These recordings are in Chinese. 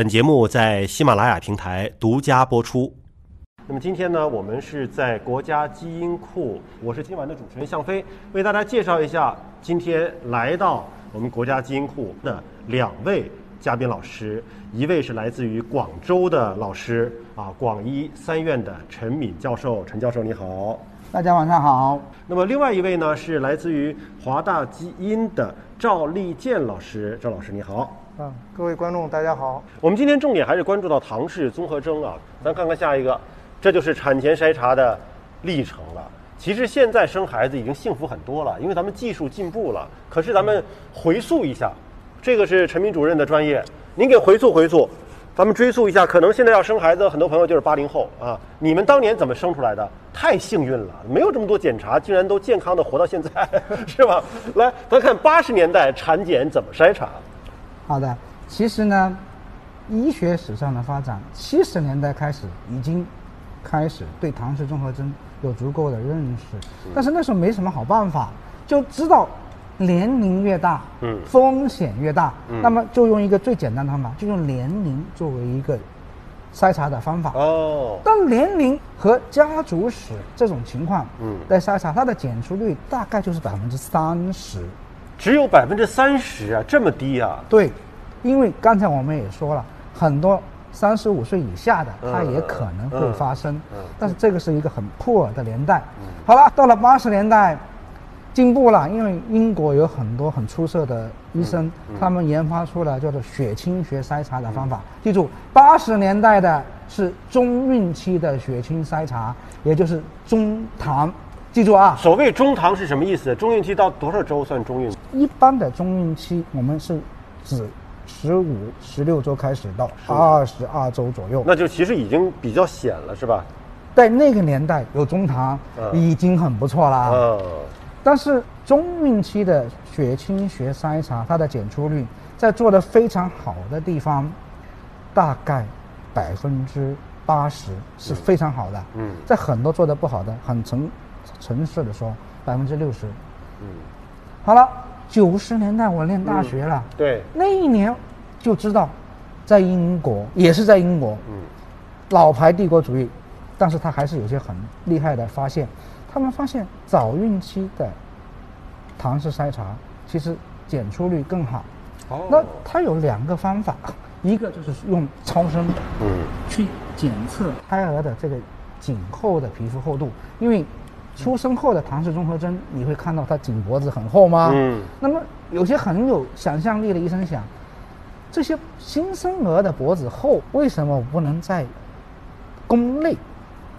本节目在喜马拉雅平台独家播出。那么今天呢，我们是在国家基因库，我是今晚的主持人向飞，为大家介绍一下今天来到我们国家基因库的两位嘉宾老师，一位是来自于广州的老师啊，广医三院的陈敏教授，陈教授你好。大家晚上好。那么另外一位呢是来自于华大基因的赵立健老师，赵老师你好。各位观众大家好。我们今天重点还是关注到唐氏综合征啊，咱看看下一个，这就是产前筛查的历程了。其实现在生孩子已经幸福很多了，因为咱们技术进步了。可是咱们回溯一下，这个是陈明主任的专业，您给回溯回溯，咱们追溯一下，可能现在要生孩子，很多朋友就是八零后啊，你们当年怎么生出来的？太幸运了，没有这么多检查，竟然都健康的活到现在，是吧？来，咱看八十年代产检怎么筛查。好的，其实呢，医学史上的发展，七十年代开始已经开始对唐氏综合征有足够的认识，但是那时候没什么好办法，就知道年龄越大，嗯，风险越大，那么就用一个最简单的方法，就用年龄作为一个筛查的方法。哦，但年龄和家族史这种情况，嗯，来筛查它的检出率大概就是百分之三十。只有百分之三十啊，这么低啊？对，因为刚才我们也说了，很多三十五岁以下的，它也可能会发生。嗯。但是这个是一个很破的年代。嗯。好了，到了八十年代，进步了，因为英国有很多很出色的医生，他们研发出了叫做血清学筛查的方法。记住，八十年代的是中孕期的血清筛查，也就是中糖。记住啊，所谓中唐是什么意思？中孕期到多少周算中孕？一般的中孕期，我们是指十五、十六周开始到二十二周左右。那就其实已经比较显了，是吧？在那个年代有中唐，已经很不错了。嗯。但是中孕期的血清学筛查，它的检出率在做的非常好的地方，大概百分之八十是非常好的。嗯。在很多做的不好的，很成。城市的说百分之六十，嗯，好了，九十年代我念大学了，对，那一年就知道，在英国也是在英国，嗯，老牌帝国主义，但是他还是有些很厉害的发现，他们发现早孕期的唐氏筛查其实检出率更好，哦，那他有两个方法，一个就是用超声，嗯，去检测胎儿的这个颈后的皮肤厚度，因为。出生后的唐氏综合征，你会看到他颈脖子很厚吗？嗯。那么有些很有想象力的医生想，这些新生儿的脖子厚，为什么我不能在宫内，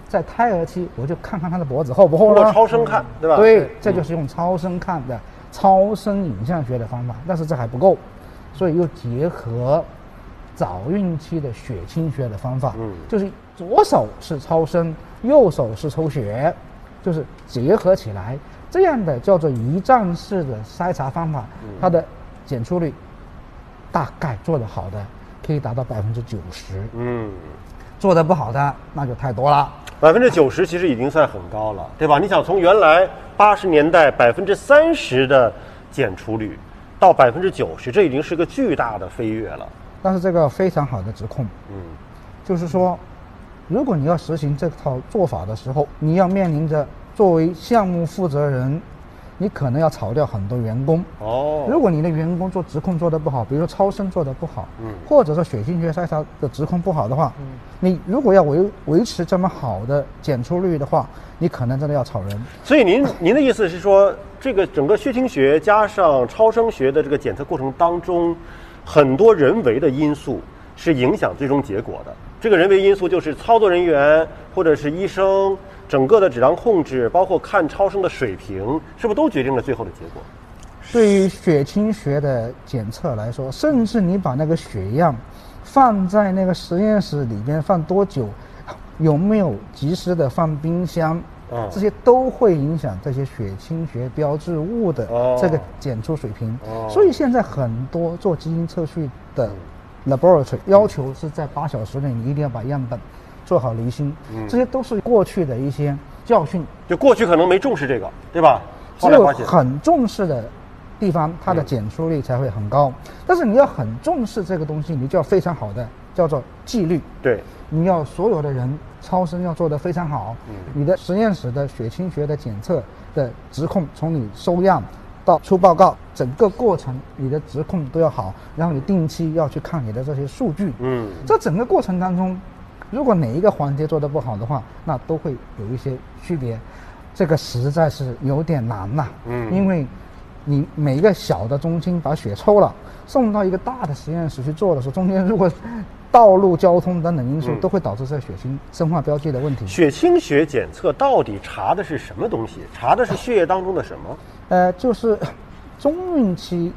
在胎儿期我就看看他的脖子厚不厚呢？超声看，对吧？对，这就是用超声看的超声影像学的方法。但是这还不够，所以又结合早孕期的血清学的方法，嗯，就是左手是超声，右手是抽血。就是结合起来，这样的叫做一站式的筛查方法，它的检出率大概做得好的可以达到百分之九十。嗯，做得不好的那就太多了。百分之九十其实已经算很高了，对吧？你想从原来八十年代百分之三十的检出率，到百分之九十，这已经是个巨大的飞跃了。但是这个非常好的指控，嗯，就是说。如果你要实行这套做法的时候，你要面临着作为项目负责人，你可能要炒掉很多员工。哦。如果你的员工做质控做得不好，比如说超声做得不好，嗯，或者说血清学筛查的质控不好的话，嗯，你如果要维维持这么好的检出率的话，你可能真的要炒人。所以您您的意思是说，这个整个血清学加上超声学的这个检测过程当中，很多人为的因素是影响最终结果的。这个人为因素就是操作人员或者是医生，整个的质量控制，包括看超声的水平，是不是都决定了最后的结果？对于血清学的检测来说，甚至你把那个血样放在那个实验室里边放多久，有没有及时的放冰箱，这些都会影响这些血清学标志物的这个检出水平。所以现在很多做基因测序的。Laboratory 要求是在八小时内，你一定要把样本做好离心，这些都是过去的一些教训。就过去可能没重视这个，对吧？只有很重视的地方，它的检出率才会很高。但是你要很重视这个东西，你就要非常好的叫做纪律。对，你要所有的人超声要做得非常好，你的实验室的血清学的检测的质控，从你收样到出报告，整个过程你的质控都要好，然后你定期要去看你的这些数据。嗯，这整个过程当中，如果哪一个环节做得不好的话，那都会有一些区别。这个实在是有点难呐。嗯因为你每一个小的中心把血抽了，送到一个大的实验室去做的时候，中间如果道路交通等等因素嗯都会导致这血清生化标记的问题。血清学检测到底查的是什么东西？查的是血液当中的什么？呃，就是中孕期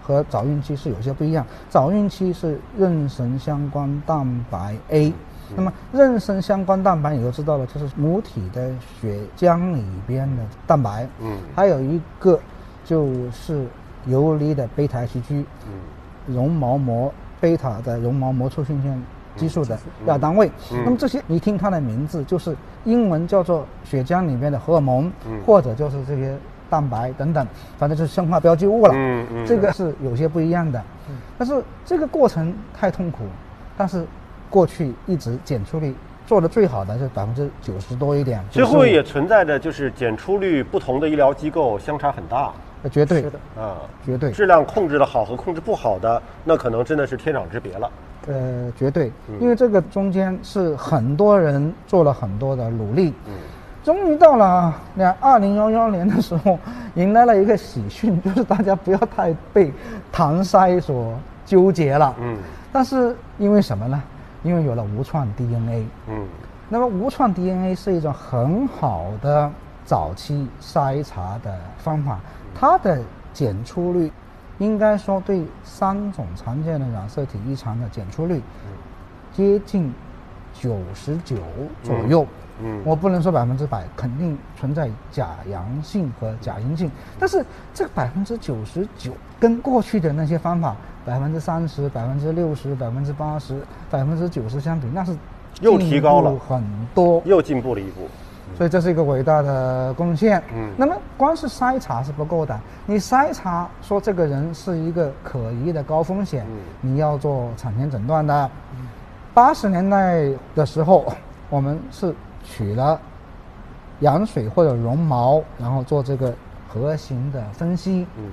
和早孕期是有些不一样。早孕期是妊娠相关蛋白 A，那么妊娠相关蛋白你都知道了，就是母体的血浆里边的蛋白。嗯还有一个就是游离的贝塔 Hg，嗯绒毛膜贝塔的绒毛膜促性腺激素的亚单位。嗯那么这些你听它的名字，就是英文叫做血浆里面的荷尔蒙，嗯或者就是这些蛋白等等，反正就是生化标记物了。嗯嗯这个是有些不一样的。但是这个过程太痛苦，但是过去一直检出率做的最好的是百分之九十多一点。95最后也存在着就是检出率不同的医疗机构相差很大呃绝对是的啊，绝对质量控制的好和控制不好的，那可能真的是天壤之别了。呃，绝对，嗯因为这个中间是很多人做了很多的努力，嗯终于到了两二零幺幺年的时候，迎来了一个喜讯，就是大家不要太被糖筛所纠结了。嗯但是因为什么呢？因为有了无创 DNA，嗯那么无创 DNA 是一种很好的早期筛查的方法，它的检出率应该说对三种常见的染色体异常的检出率接近九十九左右。嗯嗯我不能说百分之百，肯定存在假阳性和假阴性，但是这个百分之九十九跟过去的那些方法百分之三十、百分之六十、百分之八十、百分之九十相比，那是又提高了很多。又进步了一步。所以这是一个伟大的贡献。嗯那么光是筛查是不够的，你筛查说这个人是一个可疑的高风险，嗯你要做产前诊断的。八十年代的时候，我们是取了羊水或者绒毛，然后做这个核型的分析。嗯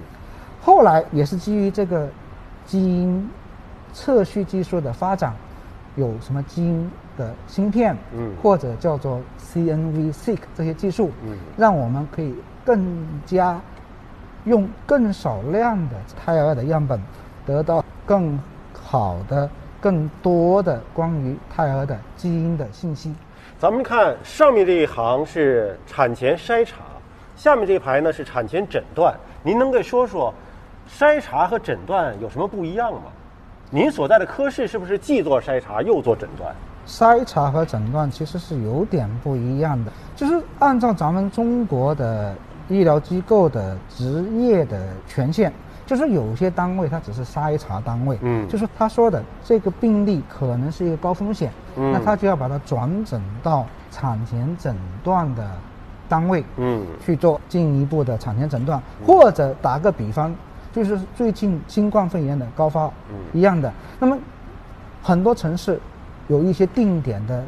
后来也是基于这个基因测序技术的发展，有什么基因的芯片，嗯或者叫做 CNV-seq 这些技术，嗯让我们可以更加用更少量的胎儿的样本，得到更好的、更多的关于胎儿的基因的信息。咱们看上面这一行是产前筛查，下面这一排呢是产前诊断。您能给说说筛查和诊断有什么不一样吗？您所在的科室是不是既做筛查又做诊断？筛查和诊断其实是有点不一样的，就是按照咱们中国的医疗机构的职业的权限，就是有些单位它只是筛查单位，嗯。就是他说的这个病例可能是一个高风险，嗯。那他就要把它转诊到产前诊断的单位，嗯。去做进一步的产前诊断，或者打个比方，就是最近新冠肺炎的高发嗯一样的。那么很多城市有一些定点的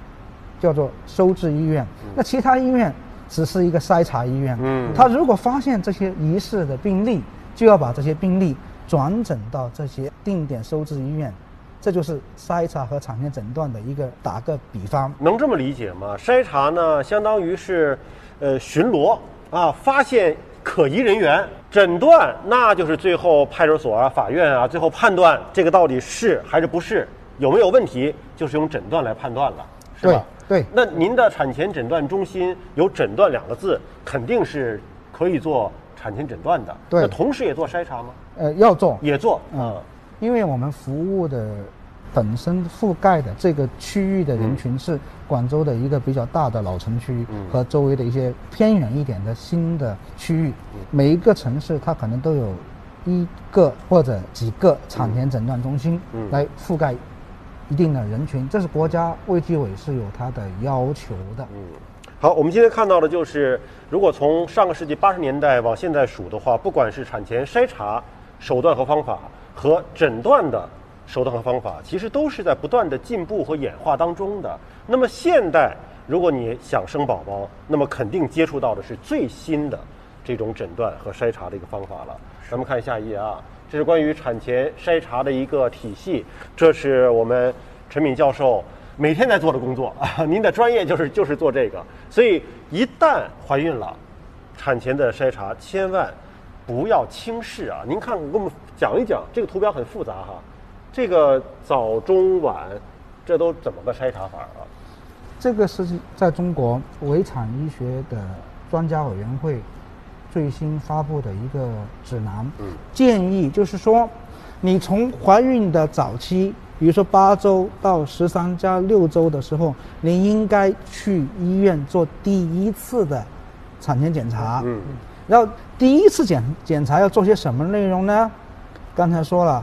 叫做收治医院，那其他医院只是一个筛查医院。嗯他如果发现这些疑似的病例，就要把这些病例转诊到这些定点收治医院。这就是筛查和产前诊断的一个打个比方。能这么理解吗？筛查呢，相当于是呃巡逻啊，发现可疑人员；诊断那就是最后派出所啊、法院啊，最后判断这个到底是还是不是，有没有问题，就是用诊断来判断了，是吧？对对那您的产前诊断中心有“诊断”两个字，肯定是可以做产前诊断的。对那同时也做筛查吗？呃，要做，也做。嗯，因为我们服务的本身覆盖的这个区域的人群是广州的一个比较大的老城区嗯。和周围的一些偏远一点的新的区域，每一个城市它可能都有一个或者几个产前诊断中心嗯。来覆盖一定的人群，这是国家卫计委是有它的要求的。嗯，好，我们今天看到的就是，如果从上个世纪八十年代往现在数的话，不管是产前筛查手段和方法和诊断的手段和方法，其实都是在不断的进步和演化当中的。那么现代，如果你想生宝宝，那么肯定接触到的是最新的这种诊断和筛查的一个方法了。咱们看下一页啊，这是关于产前筛查的一个体系，这是我们陈敏教授每天在做的工作啊。您的专业就是就是做这个，所以一旦怀孕了，产前的筛查千万不要轻视啊！您看，给我们讲一讲这个图标很复杂哈，这个早中晚这都怎么个筛查法啊？这个是在中国围产医学的专家委员会最新发布的一个指南，嗯建议就是说，你从怀孕的早期，比如说八周到十三加六周的时候，你应该去医院做第一次的产前检查。嗯然后第一次检检查要做些什么内容呢？刚才说了，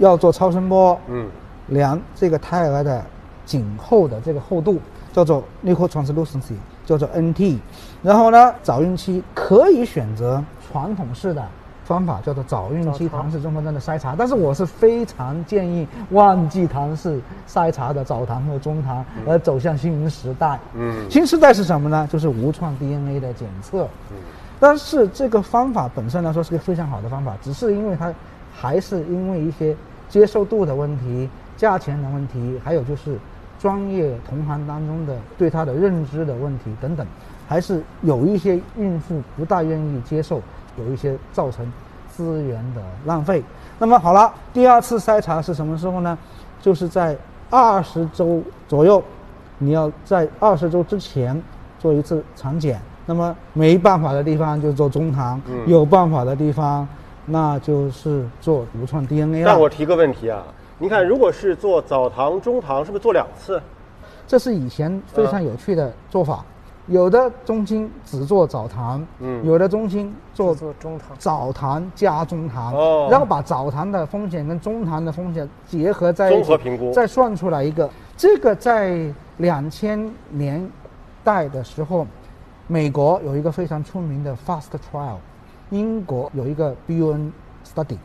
要做超声波，嗯量这个胎儿的颈后的这个厚度，叫做 nuchal translucency，叫做 NT。然后呢，早孕期可以选择传统式的方法，叫做早孕期唐氏综合征的筛查。但是我是非常建议忘记唐氏筛查的早唐和中唐，而走向新时代。嗯新时代是什么呢？就是无创 DNA 的检测。嗯但是这个方法本身来说是个非常好的方法，只是因为它还是因为一些接受度的问题、价钱的问题，还有就是专业同行当中的对它的认知的问题等等，还是有一些孕妇不大愿意接受，有一些造成资源的浪费。那么好了，第二次筛查是什么时候呢？就是在二十周左右，你要在二十周之前做一次产检。那么没办法的地方就做中唐，嗯有办法的地方那就是做独创 DNA 了。但我提个问题啊，你看，如果是做早糖、中糖，是不是做两次？这是以前非常有趣的做法，有的中心只做早糖，嗯有的中心做做中堂，早糖加中糖，哦然后把早糖的风险跟中糖的风险结合在一起，综合评估再算出来一个。这个在两千年代的时候，美国有一个非常出名的 FAST trial，英国有一个 BUN study，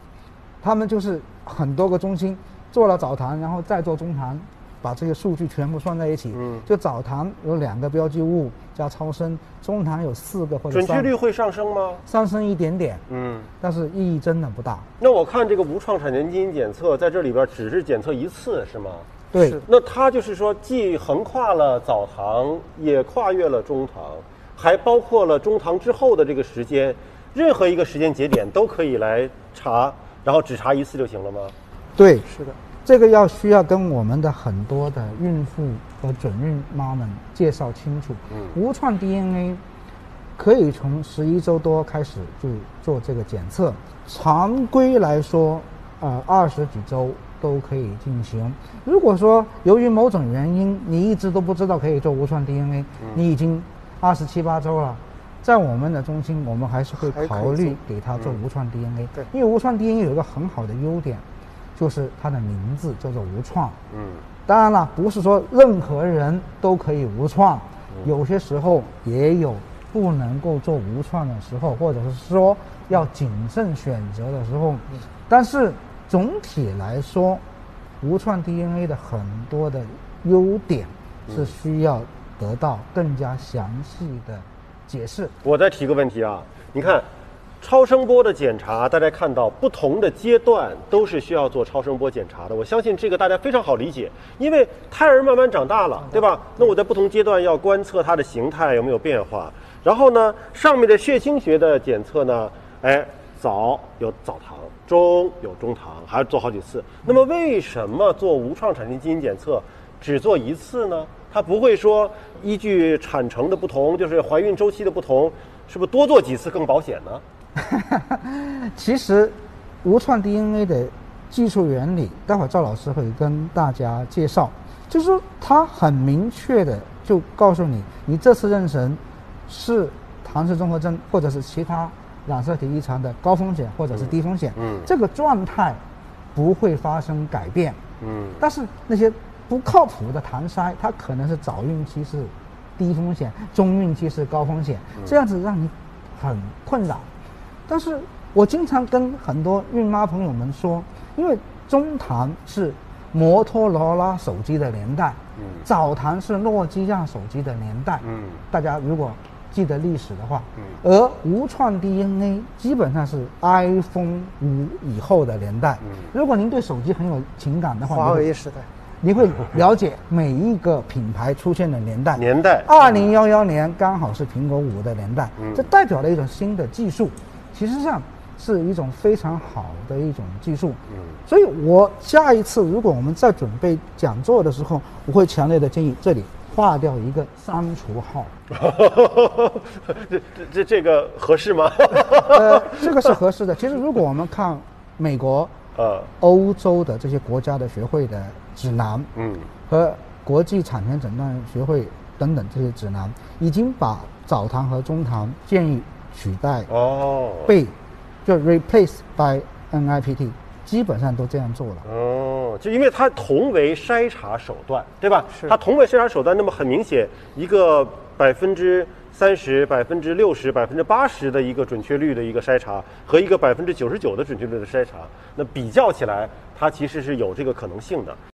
他们就是很多个中心做了早唐，然后再做中唐，把这些数据全部算在一起。嗯就早唐有两个标记物加超声，中唐有四个或者准确率会上升吗？上升一点点，嗯，但是意义真的不大。那我看这个无创产前基因检测在这里边只是检测一次是吗？对，那它就是说，既横跨了早唐，也跨越了中唐，还包括了中唐之后的这个时间，任何一个时间节点都可以来查，然后只查一次就行了吗？对，是的，这个要需要跟我们的很多的孕妇和准孕妈们介绍清楚。嗯无创 DNA 可以从十一周多开始就做这个检测，常规来说，呃，二十几周都可以进行。如果说由于某种原因你一直都不知道可以做无创 DNA，、你已经二十七八周了。在我们的中心，我们还是会考虑给他做无创 DNA，、对因为无创 DNA 有一个很好的优点，就是它的名字叫做无创。嗯。当然了，不是说任何人都可以无创，有些时候也有不能够做无创的时候，或者是说要谨慎选择的时候。但是总体来说，无创 DNA 的很多的优点是需要得到更加详细的解释。我再提个问题啊，你看，超声波的检查，大家看到不同的阶段都是需要做超声波检查的。我相信这个大家非常好理解，因为胎儿慢慢长大了，对吧？那我在不同阶段要观测它的形态有没有变化。然后呢，上面的血清学的检测呢，哎，早有早唐，中有中唐，还要做好几次。那么为什么做无创产前基因检测只做一次呢？它不会说依据产程的不同，就是怀孕周期的不同，是不是多做几次更保险呢？其实，无创 DNA 的技术原理，待会儿赵老师会跟大家介绍。就是说，它很明确的就告诉你，你这次妊娠是唐氏综合征或者是其他染色体异常的高风险或者是低风险，嗯这个状态不会发生改变。嗯但是那些不靠谱的唐筛，它可能是早孕期是低风险，中孕期是高风险，这样子让你很困扰。但是我经常跟很多孕妈朋友们说，因为中糖是摩托罗拉手机的年代，嗯。早糖是诺基亚手机的年代，嗯。大家如果记得历史的话，嗯。而无创 DNA 基本上是 iPhone 五以后的年代。嗯。如果您对手机很有情感的话，华为时代，你会了解每一个品牌出现的年代。年代二零幺幺年刚好是苹果五的年代，嗯这代表了一种新的技术，其实上是一种非常好的一种技术。嗯所以我下一次如果我们在准备讲座的时候，我会强烈的建议这里划掉一个删除号。这这这这个合适吗？呃，这个是合适的。其实如果我们看美国、呃，欧洲的这些国家的学会的指南，嗯和国际产权诊断学会等等这些指南，已经把早糖和中糖建议取代哦，被就 replace by NIPT，基本上都这样做了。哦，就因为它同为筛查手段，对吧？是它同为筛查手段，那么很明显，一个百分之三十、百分之六十、百分之八十的一个准确率的一个筛查，和一个百分之九十九的准确率的筛查，那比较起来，它其实是有这个可能性的。